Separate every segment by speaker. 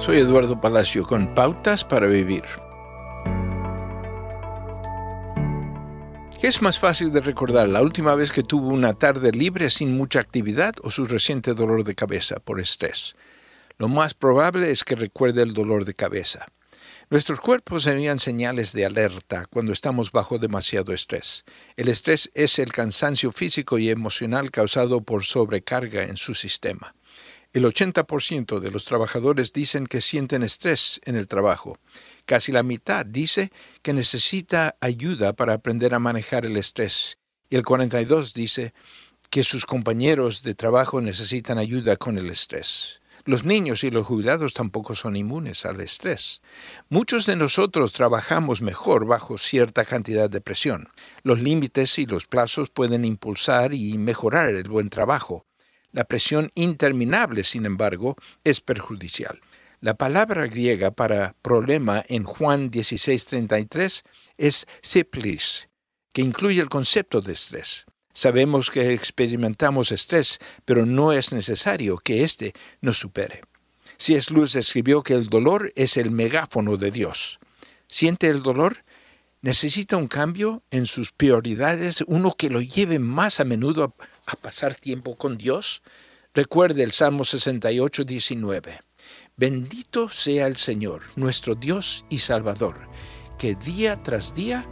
Speaker 1: Soy Eduardo Palacio con Pautas para Vivir. ¿Qué es más fácil de recordar, la última vez que tuvo una tarde libre sin mucha actividad o su reciente dolor de cabeza por estrés? Lo más probable es que recuerde el dolor de cabeza. Nuestros cuerpos envían señales de alerta cuando estamos bajo demasiado estrés. El estrés es el cansancio físico y emocional causado por sobrecarga en su sistema. El 80% de los trabajadores dicen que sienten estrés en el trabajo. Casi la mitad dice que necesita ayuda para aprender a manejar el estrés. Y el 42 dice que sus compañeros de trabajo necesitan ayuda con el estrés. Los niños y los jubilados tampoco son inmunes al estrés. Muchos de nosotros trabajamos mejor bajo cierta cantidad de presión. Los límites y los plazos pueden impulsar y mejorar el buen trabajo, la presión interminable, sin embargo, es perjudicial. La palabra griega para problema en Juan 16:33 es seplis, que incluye el concepto de estrés. Sabemos que experimentamos estrés, pero no es necesario que éste nos supere. Es Luz escribió que el dolor es el megáfono de Dios. ¿Siente el dolor? Necesita un cambio en sus prioridades, uno que lo lleve más a menudo a pasar tiempo con Dios? Recuerde el Salmo 68, 19. Bendito sea el Señor, nuestro Dios y Salvador, que día tras día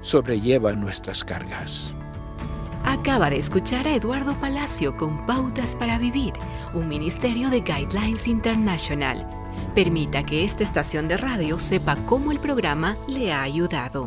Speaker 1: sobrelleva nuestras cargas.
Speaker 2: Acaba de escuchar a Eduardo Palacio con Pautas para Vivir, un ministerio de Guidelines International. Permita que esta estación de radio sepa cómo el programa le ha ayudado.